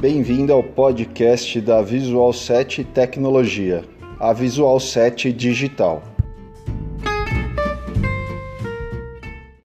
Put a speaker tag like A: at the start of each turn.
A: Bem-vindo ao podcast da Visual 7 Tecnologia, a Visual 7 Digital.